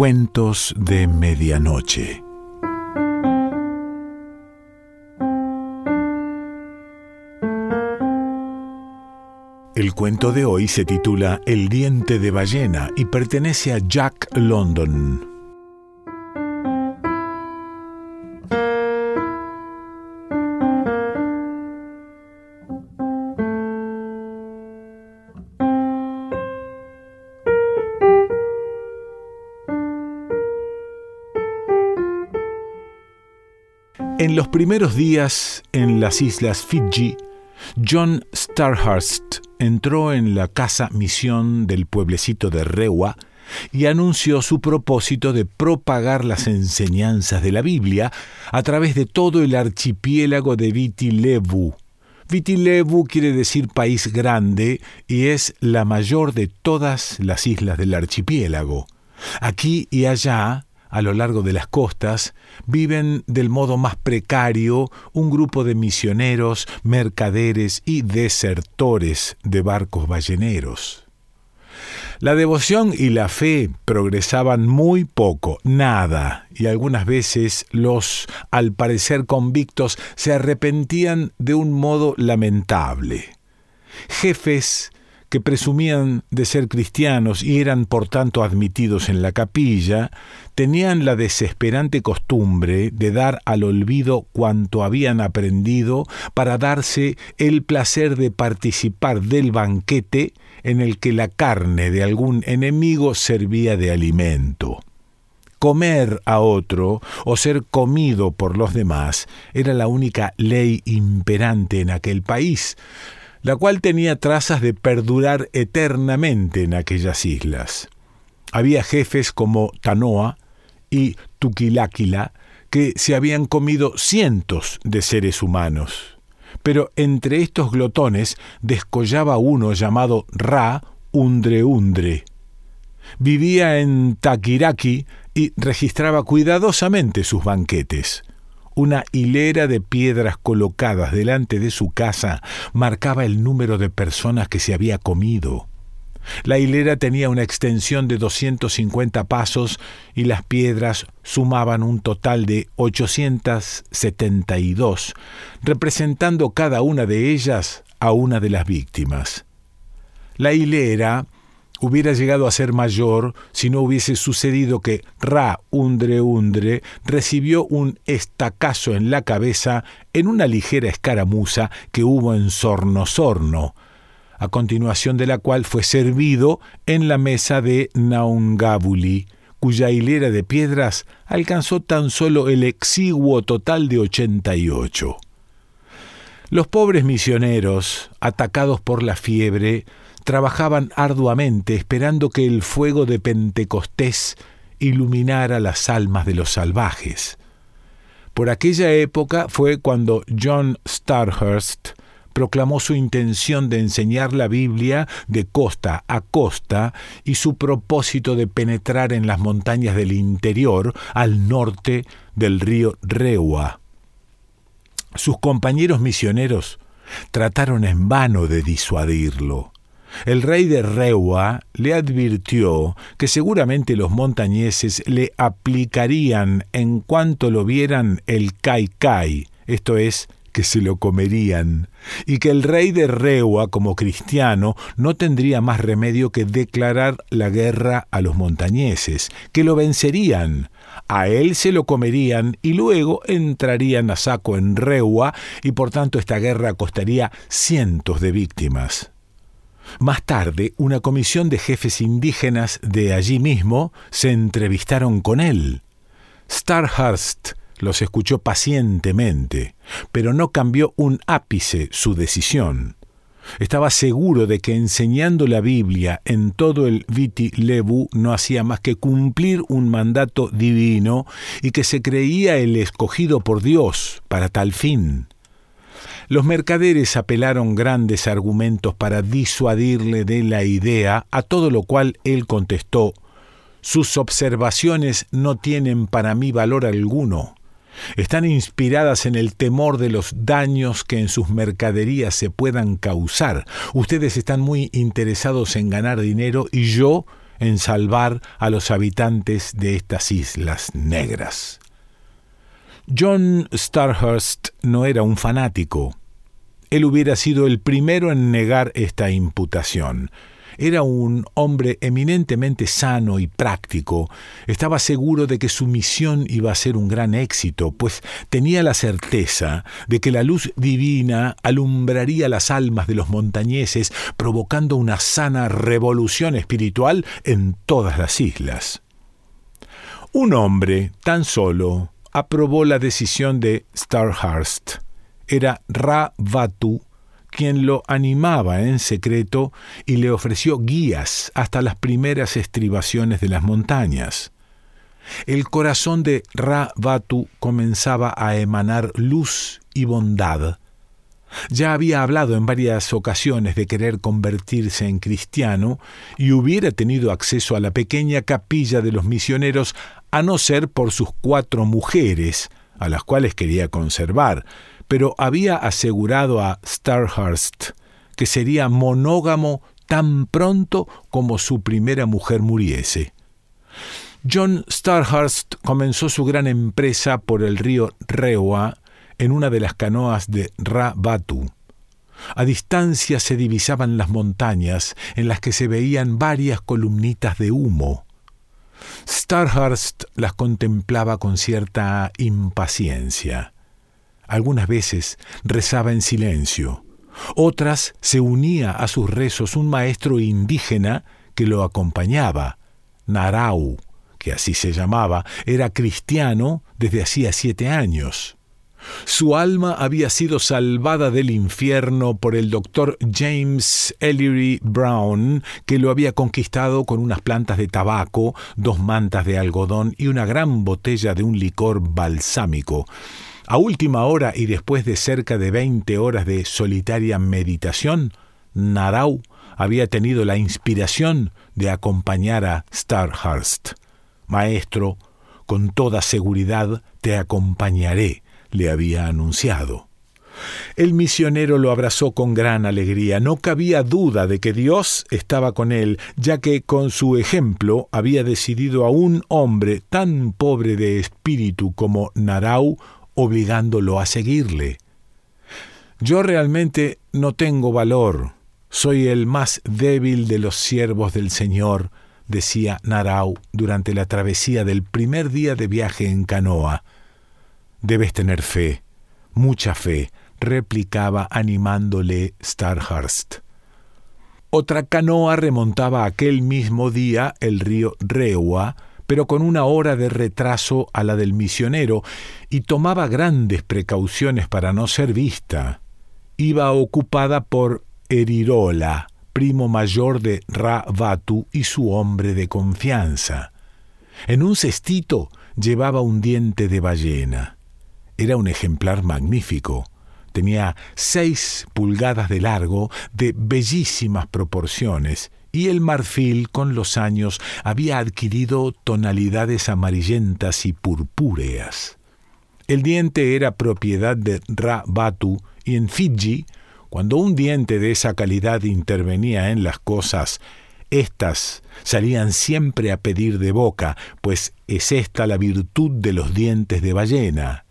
Cuentos de Medianoche. El cuento de hoy se titula El diente de ballena y pertenece a Jack London. En los primeros días en las islas Fiji, John Starhurst entró en la casa misión del pueblecito de Rewa y anunció su propósito de propagar las enseñanzas de la Biblia a través de todo el archipiélago de Viti Levu. Viti Levu quiere decir país grande y es la mayor de todas las islas del archipiélago. Aquí y allá a lo largo de las costas, viven del modo más precario un grupo de misioneros, mercaderes y desertores de barcos balleneros. La devoción y la fe progresaban muy poco, nada, y algunas veces los, al parecer convictos, se arrepentían de un modo lamentable. Jefes que presumían de ser cristianos y eran por tanto admitidos en la capilla, tenían la desesperante costumbre de dar al olvido cuanto habían aprendido para darse el placer de participar del banquete en el que la carne de algún enemigo servía de alimento. Comer a otro o ser comido por los demás era la única ley imperante en aquel país, la cual tenía trazas de perdurar eternamente en aquellas islas. Había jefes como Tanoa y Tuquiláquila que se habían comido cientos de seres humanos. Pero entre estos glotones descollaba uno llamado Ra Undre Undre. Vivía en Taquiraki y registraba cuidadosamente sus banquetes. Una hilera de piedras colocadas delante de su casa marcaba el número de personas que se había comido. La hilera tenía una extensión de 250 pasos y las piedras sumaban un total de 872, representando cada una de ellas a una de las víctimas. La hilera hubiera llegado a ser mayor si no hubiese sucedido que Ra Undre Undre recibió un estacazo en la cabeza en una ligera escaramuza que hubo en Sorno Sorno, a continuación de la cual fue servido en la mesa de Naungabuli, cuya hilera de piedras alcanzó tan solo el exiguo total de 88. Los pobres misioneros, atacados por la fiebre, trabajaban arduamente esperando que el fuego de Pentecostés iluminara las almas de los salvajes. Por aquella época fue cuando John Starhurst proclamó su intención de enseñar la Biblia de costa a costa y su propósito de penetrar en las montañas del interior al norte del río Rewa. Sus compañeros misioneros trataron en vano de disuadirlo. El rey de Rewa le advirtió que seguramente los montañeses le aplicarían en cuanto lo vieran el kai, esto es, que se lo comerían, y que el rey de Rewa, como cristiano, no tendría más remedio que declarar la guerra a los montañeses, que lo vencerían, a él se lo comerían y luego entrarían a saco en Rewa y por tanto esta guerra costaría cientos de víctimas. Más tarde, una comisión de jefes indígenas de allí mismo se entrevistaron con él. Starhurst los escuchó pacientemente, pero no cambió un ápice su decisión. Estaba seguro de que enseñando la Biblia en todo el Viti Levu no hacía más que cumplir un mandato divino y que se creía el escogido por Dios para tal fin. Los mercaderes apelaron grandes argumentos para disuadirle de la idea, a todo lo cual él contestó Sus observaciones no tienen para mí valor alguno. Están inspiradas en el temor de los daños que en sus mercaderías se puedan causar. Ustedes están muy interesados en ganar dinero y yo en salvar a los habitantes de estas islas negras. John Starhurst no era un fanático. Él hubiera sido el primero en negar esta imputación. Era un hombre eminentemente sano y práctico. Estaba seguro de que su misión iba a ser un gran éxito, pues tenía la certeza de que la luz divina alumbraría las almas de los montañeses, provocando una sana revolución espiritual en todas las islas. Un hombre, tan solo, aprobó la decisión de Starhurst. Era Ra Vatu quien lo animaba en secreto y le ofreció guías hasta las primeras estribaciones de las montañas. El corazón de Ra Batu comenzaba a emanar luz y bondad. Ya había hablado en varias ocasiones de querer convertirse en cristiano y hubiera tenido acceso a la pequeña capilla de los misioneros a no ser por sus cuatro mujeres, a las cuales quería conservar, pero había asegurado a Starhurst que sería monógamo tan pronto como su primera mujer muriese. John Starhurst comenzó su gran empresa por el río Rewa en una de las canoas de Ra Batu. A distancia se divisaban las montañas en las que se veían varias columnitas de humo. Starhurst las contemplaba con cierta impaciencia. Algunas veces rezaba en silencio, otras se unía a sus rezos un maestro indígena que lo acompañaba, Narau, que así se llamaba, era cristiano desde hacía siete años. Su alma había sido salvada del infierno por el doctor James Ellery Brown, que lo había conquistado con unas plantas de tabaco, dos mantas de algodón y una gran botella de un licor balsámico. A última hora y después de cerca de veinte horas de solitaria meditación, Narau había tenido la inspiración de acompañar a Starhurst. Maestro, con toda seguridad te acompañaré, le había anunciado. El misionero lo abrazó con gran alegría. No cabía duda de que Dios estaba con él, ya que con su ejemplo había decidido a un hombre tan pobre de espíritu como Narau obligándolo a seguirle. Yo realmente no tengo valor, soy el más débil de los siervos del Señor, decía Narau durante la travesía del primer día de viaje en canoa. Debes tener fe, mucha fe, replicaba animándole Starhurst. Otra canoa remontaba aquel mismo día el río Rewa, pero con una hora de retraso a la del misionero, y tomaba grandes precauciones para no ser vista. Iba ocupada por Erirola, primo mayor de Ra Batu y su hombre de confianza. En un cestito llevaba un diente de ballena. Era un ejemplar magnífico. Tenía seis pulgadas de largo, de bellísimas proporciones, y el marfil con los años había adquirido tonalidades amarillentas y purpúreas. El diente era propiedad de Ra Batu y en Fiji, cuando un diente de esa calidad intervenía en las cosas, éstas salían siempre a pedir de boca, pues es esta la virtud de los dientes de ballena.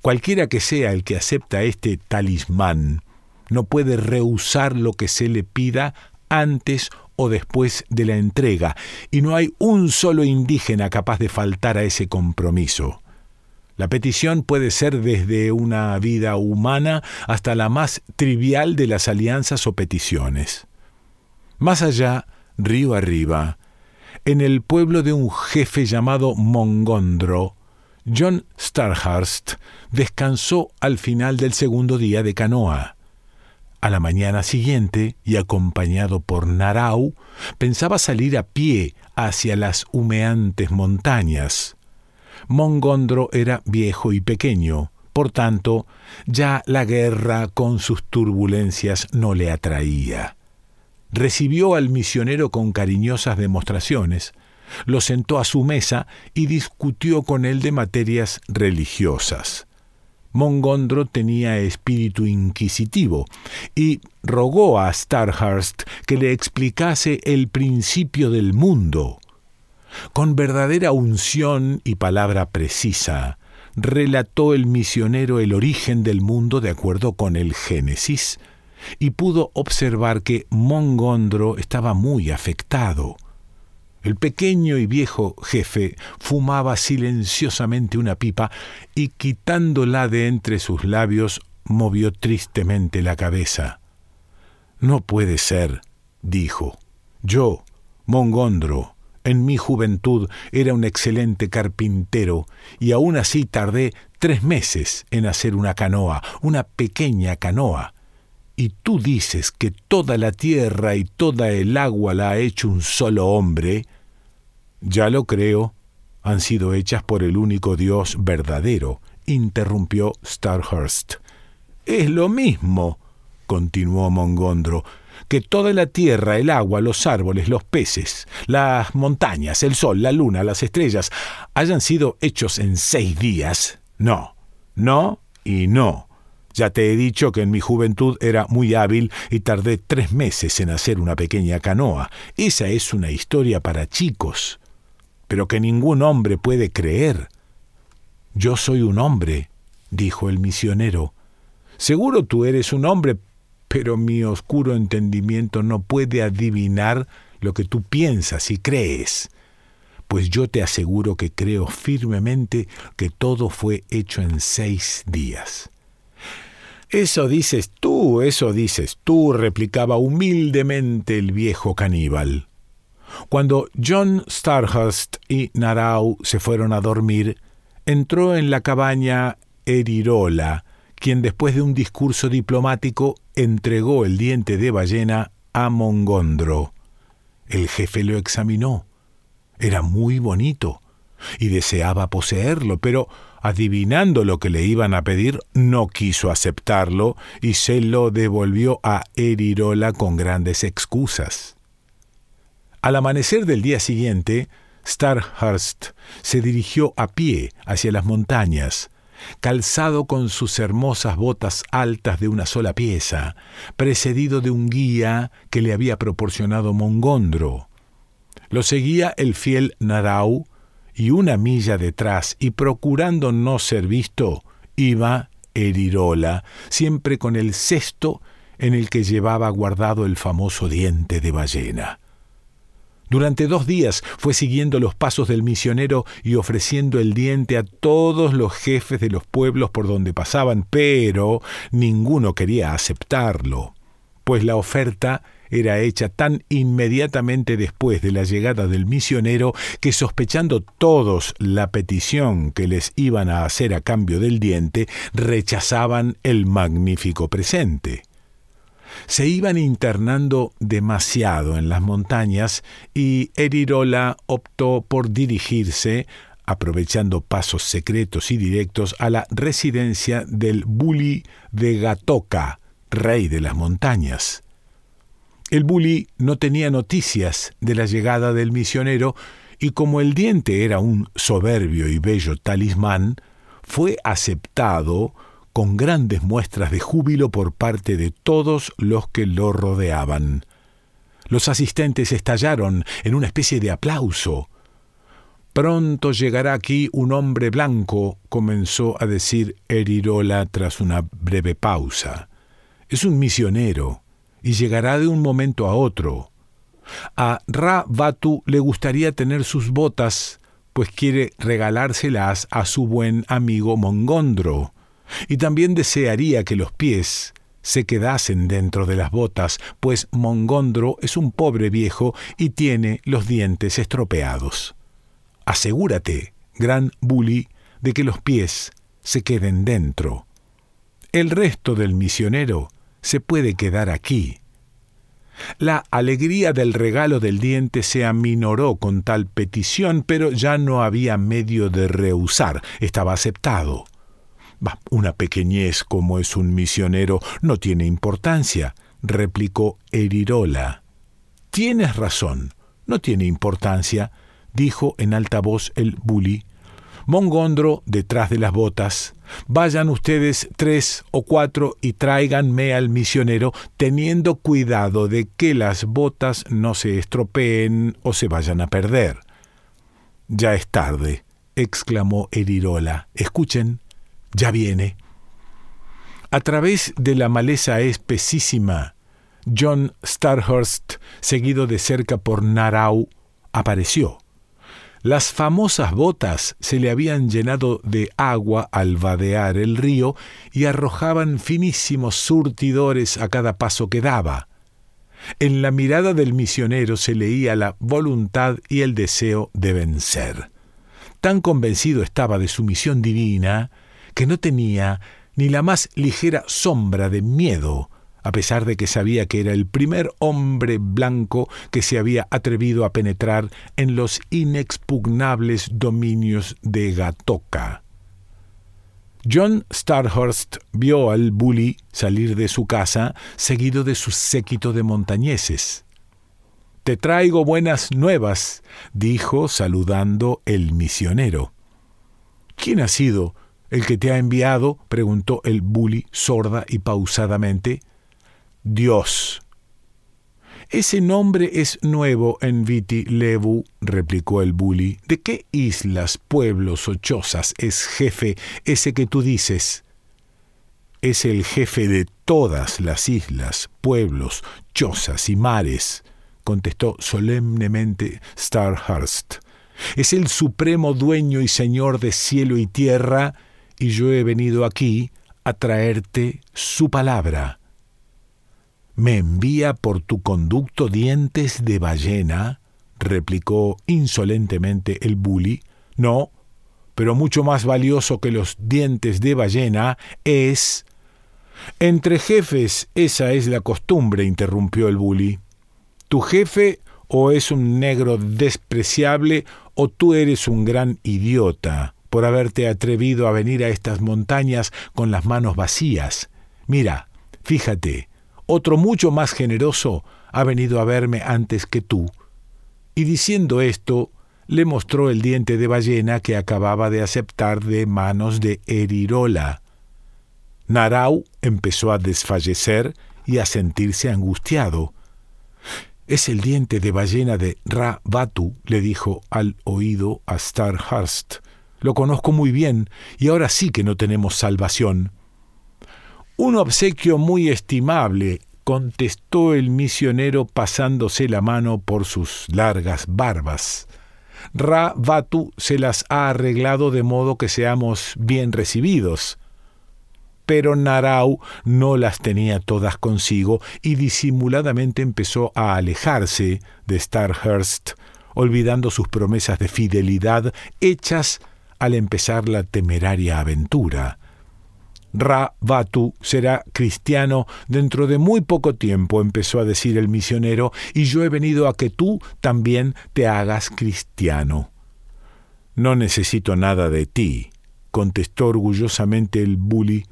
Cualquiera que sea el que acepta este talismán, no puede rehusar lo que se le pida antes o después de la entrega, y no hay un solo indígena capaz de faltar a ese compromiso. La petición puede ser desde una vida humana hasta la más trivial de las alianzas o peticiones. Más allá, río arriba, en el pueblo de un jefe llamado Mongondro, John Starhurst descansó al final del segundo día de canoa. A la mañana siguiente, y acompañado por Narau, pensaba salir a pie hacia las humeantes montañas. Mongondro era viejo y pequeño, por tanto, ya la guerra con sus turbulencias no le atraía. Recibió al misionero con cariñosas demostraciones, lo sentó a su mesa y discutió con él de materias religiosas. Mongondro tenía espíritu inquisitivo y rogó a Starhurst que le explicase el principio del mundo. Con verdadera unción y palabra precisa, relató el misionero el origen del mundo de acuerdo con el Génesis, y pudo observar que Mongondro estaba muy afectado. El pequeño y viejo jefe fumaba silenciosamente una pipa y quitándola de entre sus labios movió tristemente la cabeza. No puede ser, dijo. Yo, Mongondro, en mi juventud era un excelente carpintero y aún así tardé tres meses en hacer una canoa, una pequeña canoa. Y tú dices que toda la tierra y toda el agua la ha hecho un solo hombre. Ya lo creo, han sido hechas por el único Dios verdadero, interrumpió Starhurst. Es lo mismo, continuó Mongondro, que toda la tierra, el agua, los árboles, los peces, las montañas, el sol, la luna, las estrellas, hayan sido hechos en seis días. No, no y no. Ya te he dicho que en mi juventud era muy hábil y tardé tres meses en hacer una pequeña canoa. Esa es una historia para chicos, pero que ningún hombre puede creer. Yo soy un hombre, dijo el misionero. Seguro tú eres un hombre, pero mi oscuro entendimiento no puede adivinar lo que tú piensas y crees, pues yo te aseguro que creo firmemente que todo fue hecho en seis días. Eso dices tú, eso dices tú, replicaba humildemente el viejo caníbal. Cuando John Starhurst y Narau se fueron a dormir, entró en la cabaña Erirola, quien después de un discurso diplomático entregó el diente de ballena a Mongondro. El jefe lo examinó. Era muy bonito y deseaba poseerlo, pero adivinando lo que le iban a pedir, no quiso aceptarlo y se lo devolvió a Erirola con grandes excusas. Al amanecer del día siguiente, Starhurst se dirigió a pie hacia las montañas, calzado con sus hermosas botas altas de una sola pieza, precedido de un guía que le había proporcionado Mongondro. Lo seguía el fiel Narau, y una milla detrás, y procurando no ser visto, iba Erirola, siempre con el cesto en el que llevaba guardado el famoso diente de ballena. Durante dos días fue siguiendo los pasos del misionero y ofreciendo el diente a todos los jefes de los pueblos por donde pasaban, pero ninguno quería aceptarlo, pues la oferta era hecha tan inmediatamente después de la llegada del misionero que sospechando todos la petición que les iban a hacer a cambio del diente, rechazaban el magnífico presente se iban internando demasiado en las montañas y Erirola optó por dirigirse, aprovechando pasos secretos y directos, a la residencia del Buli de Gatoka, rey de las montañas. El Buli no tenía noticias de la llegada del misionero y como el diente era un soberbio y bello talismán, fue aceptado con grandes muestras de júbilo por parte de todos los que lo rodeaban. Los asistentes estallaron en una especie de aplauso. Pronto llegará aquí un hombre blanco, comenzó a decir Erirola tras una breve pausa. Es un misionero y llegará de un momento a otro. A Ra Batu le gustaría tener sus botas, pues quiere regalárselas a su buen amigo Mongondro y también desearía que los pies se quedasen dentro de las botas, pues Mongondro es un pobre viejo y tiene los dientes estropeados. Asegúrate, gran Bully, de que los pies se queden dentro. El resto del misionero se puede quedar aquí. La alegría del regalo del diente se aminoró con tal petición, pero ya no había medio de rehusar, estaba aceptado una pequeñez como es un misionero no tiene importancia, replicó Erirola. Tienes razón, no tiene importancia, dijo en alta voz el bully, Mongondro detrás de las botas. Vayan ustedes tres o cuatro y tráiganme al misionero, teniendo cuidado de que las botas no se estropeen o se vayan a perder. Ya es tarde, exclamó Erirola. Escuchen, ya viene. A través de la maleza espesísima, John Starhurst, seguido de cerca por Narau, apareció. Las famosas botas se le habían llenado de agua al vadear el río y arrojaban finísimos surtidores a cada paso que daba. En la mirada del misionero se leía la voluntad y el deseo de vencer. Tan convencido estaba de su misión divina que no tenía ni la más ligera sombra de miedo a pesar de que sabía que era el primer hombre blanco que se había atrevido a penetrar en los inexpugnables dominios de Gatoka. John Starhurst vio al bully salir de su casa seguido de su séquito de montañeses. Te traigo buenas nuevas, dijo saludando el misionero. ¿Quién ha sido el que te ha enviado? preguntó el bully sorda y pausadamente. Dios. Ese nombre es nuevo en Viti Levu, replicó el bully. ¿De qué islas, pueblos o chozas es jefe ese que tú dices? Es el jefe de todas las islas, pueblos, chozas y mares, contestó solemnemente Starhurst. Es el supremo dueño y señor de cielo y tierra, y yo he venido aquí a traerte su palabra ¿Me envía por tu conducto dientes de ballena? replicó insolentemente el bully. No, pero mucho más valioso que los dientes de ballena es... Entre jefes esa es la costumbre, interrumpió el bully. Tu jefe o es un negro despreciable o tú eres un gran idiota por haberte atrevido a venir a estas montañas con las manos vacías. Mira, fíjate, otro mucho más generoso ha venido a verme antes que tú. Y diciendo esto, le mostró el diente de ballena que acababa de aceptar de manos de Erirola. Narau empezó a desfallecer y a sentirse angustiado. Es el diente de ballena de Ra Batu, le dijo al oído a Starhurst. Lo conozco muy bien, y ahora sí que no tenemos salvación. Un obsequio muy estimable, contestó el misionero pasándose la mano por sus largas barbas. Ra Batu se las ha arreglado de modo que seamos bien recibidos. Pero Narau no las tenía todas consigo y disimuladamente empezó a alejarse de Starhurst, olvidando sus promesas de fidelidad hechas al empezar la temeraria aventura. Ra Batu será cristiano dentro de muy poco tiempo, empezó a decir el misionero, y yo he venido a que tú también te hagas cristiano. No necesito nada de ti, contestó orgullosamente el bully,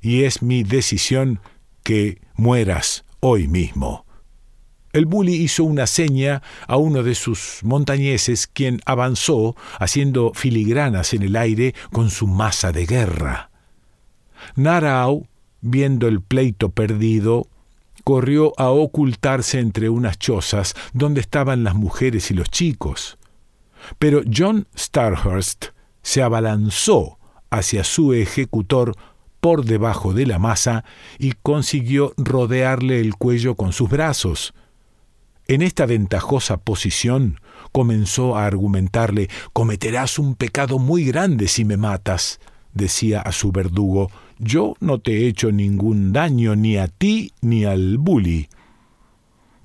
y es mi decisión que mueras hoy mismo. El bully hizo una seña a uno de sus montañeses, quien avanzó, haciendo filigranas en el aire con su masa de guerra. Narao, viendo el pleito perdido, corrió a ocultarse entre unas chozas donde estaban las mujeres y los chicos. Pero John Starhurst se abalanzó hacia su ejecutor por debajo de la masa y consiguió rodearle el cuello con sus brazos. En esta ventajosa posición comenzó a argumentarle Cometerás un pecado muy grande si me matas, decía a su verdugo, yo no te he hecho ningún daño ni a ti ni al bully.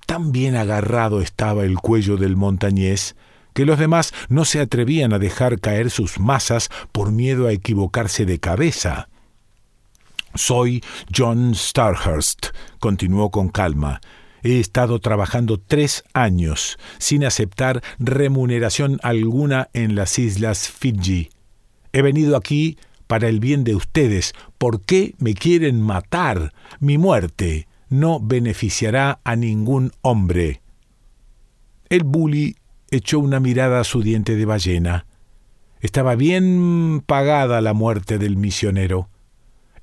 Tan bien agarrado estaba el cuello del montañés que los demás no se atrevían a dejar caer sus masas por miedo a equivocarse de cabeza. Soy John Starhurst, continuó con calma. He estado trabajando tres años sin aceptar remuneración alguna en las islas Fiji. He venido aquí para el bien de ustedes. ¿Por qué me quieren matar? Mi muerte no beneficiará a ningún hombre. El bully echó una mirada a su diente de ballena. Estaba bien pagada la muerte del misionero.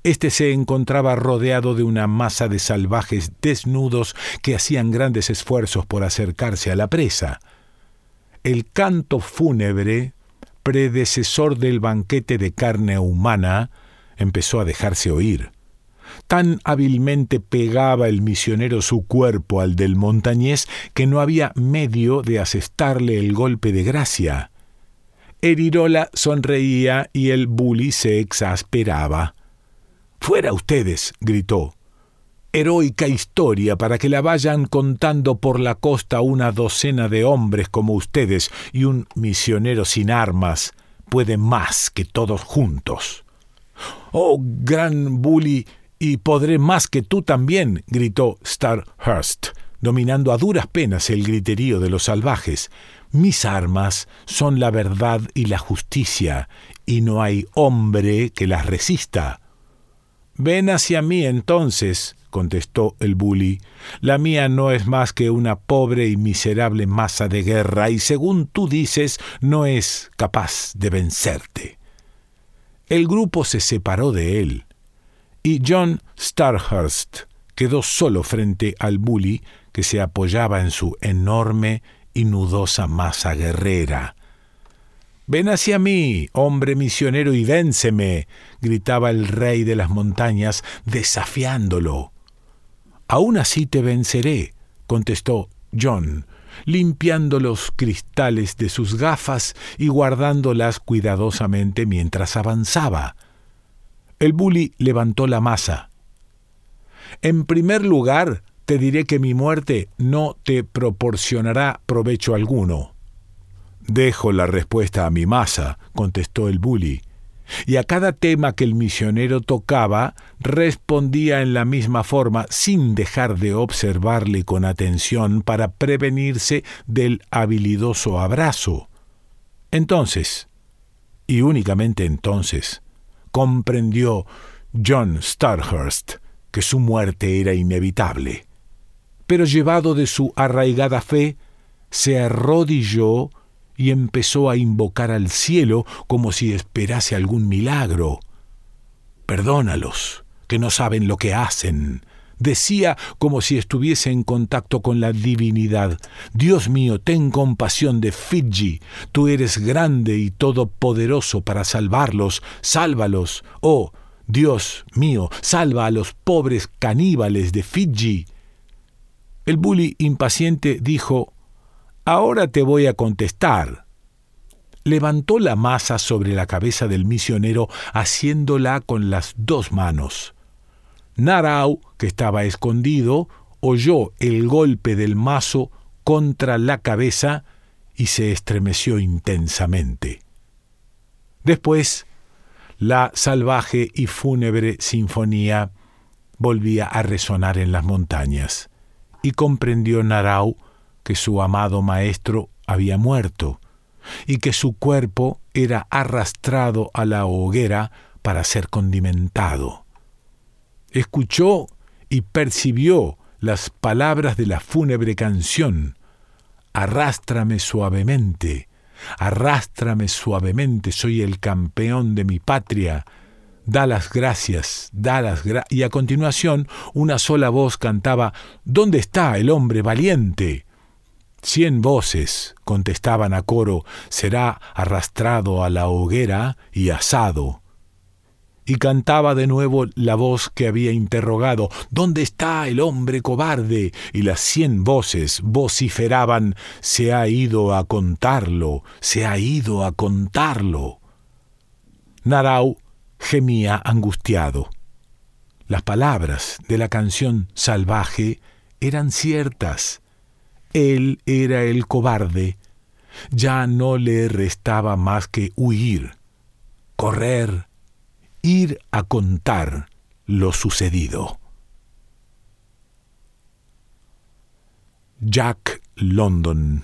Este se encontraba rodeado de una masa de salvajes desnudos que hacían grandes esfuerzos por acercarse a la presa. El canto fúnebre, predecesor del banquete de carne humana, empezó a dejarse oír. Tan hábilmente pegaba el misionero su cuerpo al del montañés que no había medio de asestarle el golpe de gracia. Erirola sonreía y el bully se exasperaba. Fuera ustedes, gritó. Heroica historia para que la vayan contando por la costa una docena de hombres como ustedes y un misionero sin armas puede más que todos juntos. Oh, gran bully, y podré más que tú también, gritó Starhurst, dominando a duras penas el griterío de los salvajes. Mis armas son la verdad y la justicia, y no hay hombre que las resista. Ven hacia mí entonces, contestó el bully. La mía no es más que una pobre y miserable masa de guerra, y según tú dices, no es capaz de vencerte. El grupo se separó de él, y John Starhurst quedó solo frente al bully que se apoyaba en su enorme y nudosa masa guerrera. Ven hacia mí, hombre misionero, y vénseme, gritaba el rey de las montañas, desafiándolo. Aún así te venceré, contestó John, limpiando los cristales de sus gafas y guardándolas cuidadosamente mientras avanzaba. El bully levantó la masa. En primer lugar, te diré que mi muerte no te proporcionará provecho alguno. Dejo la respuesta a mi masa, contestó el bully. Y a cada tema que el misionero tocaba, respondía en la misma forma, sin dejar de observarle con atención para prevenirse del habilidoso abrazo. Entonces, y únicamente entonces, comprendió John Starhurst que su muerte era inevitable. Pero llevado de su arraigada fe, se arrodilló y empezó a invocar al cielo como si esperase algún milagro. Perdónalos, que no saben lo que hacen. Decía como si estuviese en contacto con la divinidad. Dios mío, ten compasión de Fidji. Tú eres grande y todopoderoso para salvarlos. Sálvalos. Oh, Dios mío, salva a los pobres caníbales de Fidji. El bully impaciente dijo Ahora te voy a contestar. Levantó la masa sobre la cabeza del misionero, haciéndola con las dos manos. Narau, que estaba escondido, oyó el golpe del mazo contra la cabeza y se estremeció intensamente. Después, la salvaje y fúnebre sinfonía volvía a resonar en las montañas, y comprendió Narau que su amado maestro había muerto y que su cuerpo era arrastrado a la hoguera para ser condimentado. Escuchó y percibió las palabras de la fúnebre canción. Arrástrame suavemente, arrástrame suavemente, soy el campeón de mi patria. Da las gracias, da las gracias. Y a continuación una sola voz cantaba ¿Dónde está el hombre valiente? Cien voces contestaban a coro, será arrastrado a la hoguera y asado. Y cantaba de nuevo la voz que había interrogado, ¿Dónde está el hombre cobarde? Y las cien voces vociferaban, se ha ido a contarlo, se ha ido a contarlo. Narau gemía angustiado. Las palabras de la canción salvaje eran ciertas él era el cobarde. Ya no le restaba más que huir, correr, ir a contar lo sucedido. Jack London